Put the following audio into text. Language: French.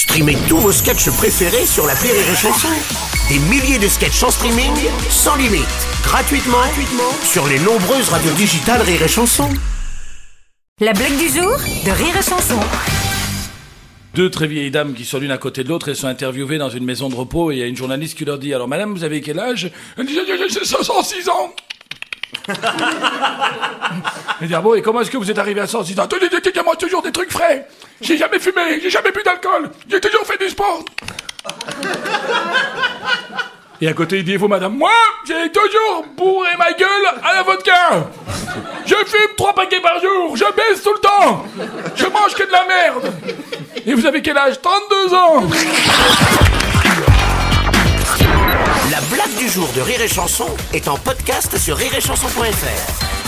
Streamez tous vos sketchs préférés sur la Rire et Chanson. Des milliers de sketchs en streaming, sans limite, gratuitement, gratuitement sur les nombreuses radios digitales Rire et Chanson. La blague du jour de Rire et Chanson. Deux très vieilles dames qui sont l'une à côté de l'autre et sont interviewées dans une maison de repos et il y a une journaliste qui leur dit alors madame vous avez quel âge? Elle dit j'ai 106 ans. Elle dit ah bon et comment est-ce que vous êtes arrivé à 106 ans? Tenez, moi toujours des trucs frais. J'ai jamais fumé, j'ai jamais bu d'alcool, j'ai toujours fait du sport. Et à côté, il dit, vous, madame, moi, j'ai toujours bourré ma gueule à la vodka. Je fume trois paquets par jour, je baisse tout le temps. Je mange que de la merde. Et vous avez quel âge? 32 ans. La blague du jour de Rire et Chanson est en podcast sur rireetchanson.fr.